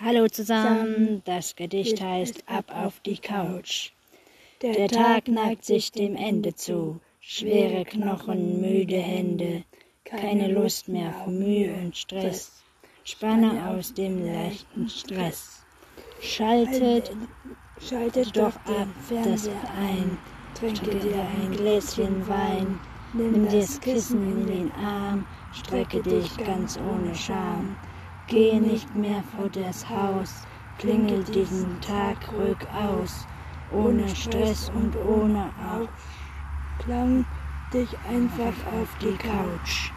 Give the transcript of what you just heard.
Hallo zusammen, das Gedicht heißt Ab auf die Couch. Der Tag neigt sich dem Ende zu, schwere Knochen, müde Hände, keine Lust mehr auf Mühe und Stress, Spanne aus dem leichten Stress. Schaltet, schaltet doch ab das ein, trinke dir ein Gläschen Wein, nimm dir das Kissen in den Arm, strecke dich ganz ohne Scham. Gehe nicht mehr vor das Haus, klingel diesen Tag ruhig aus, ohne Stress und ohne Auf. Klang dich einfach auf die Couch.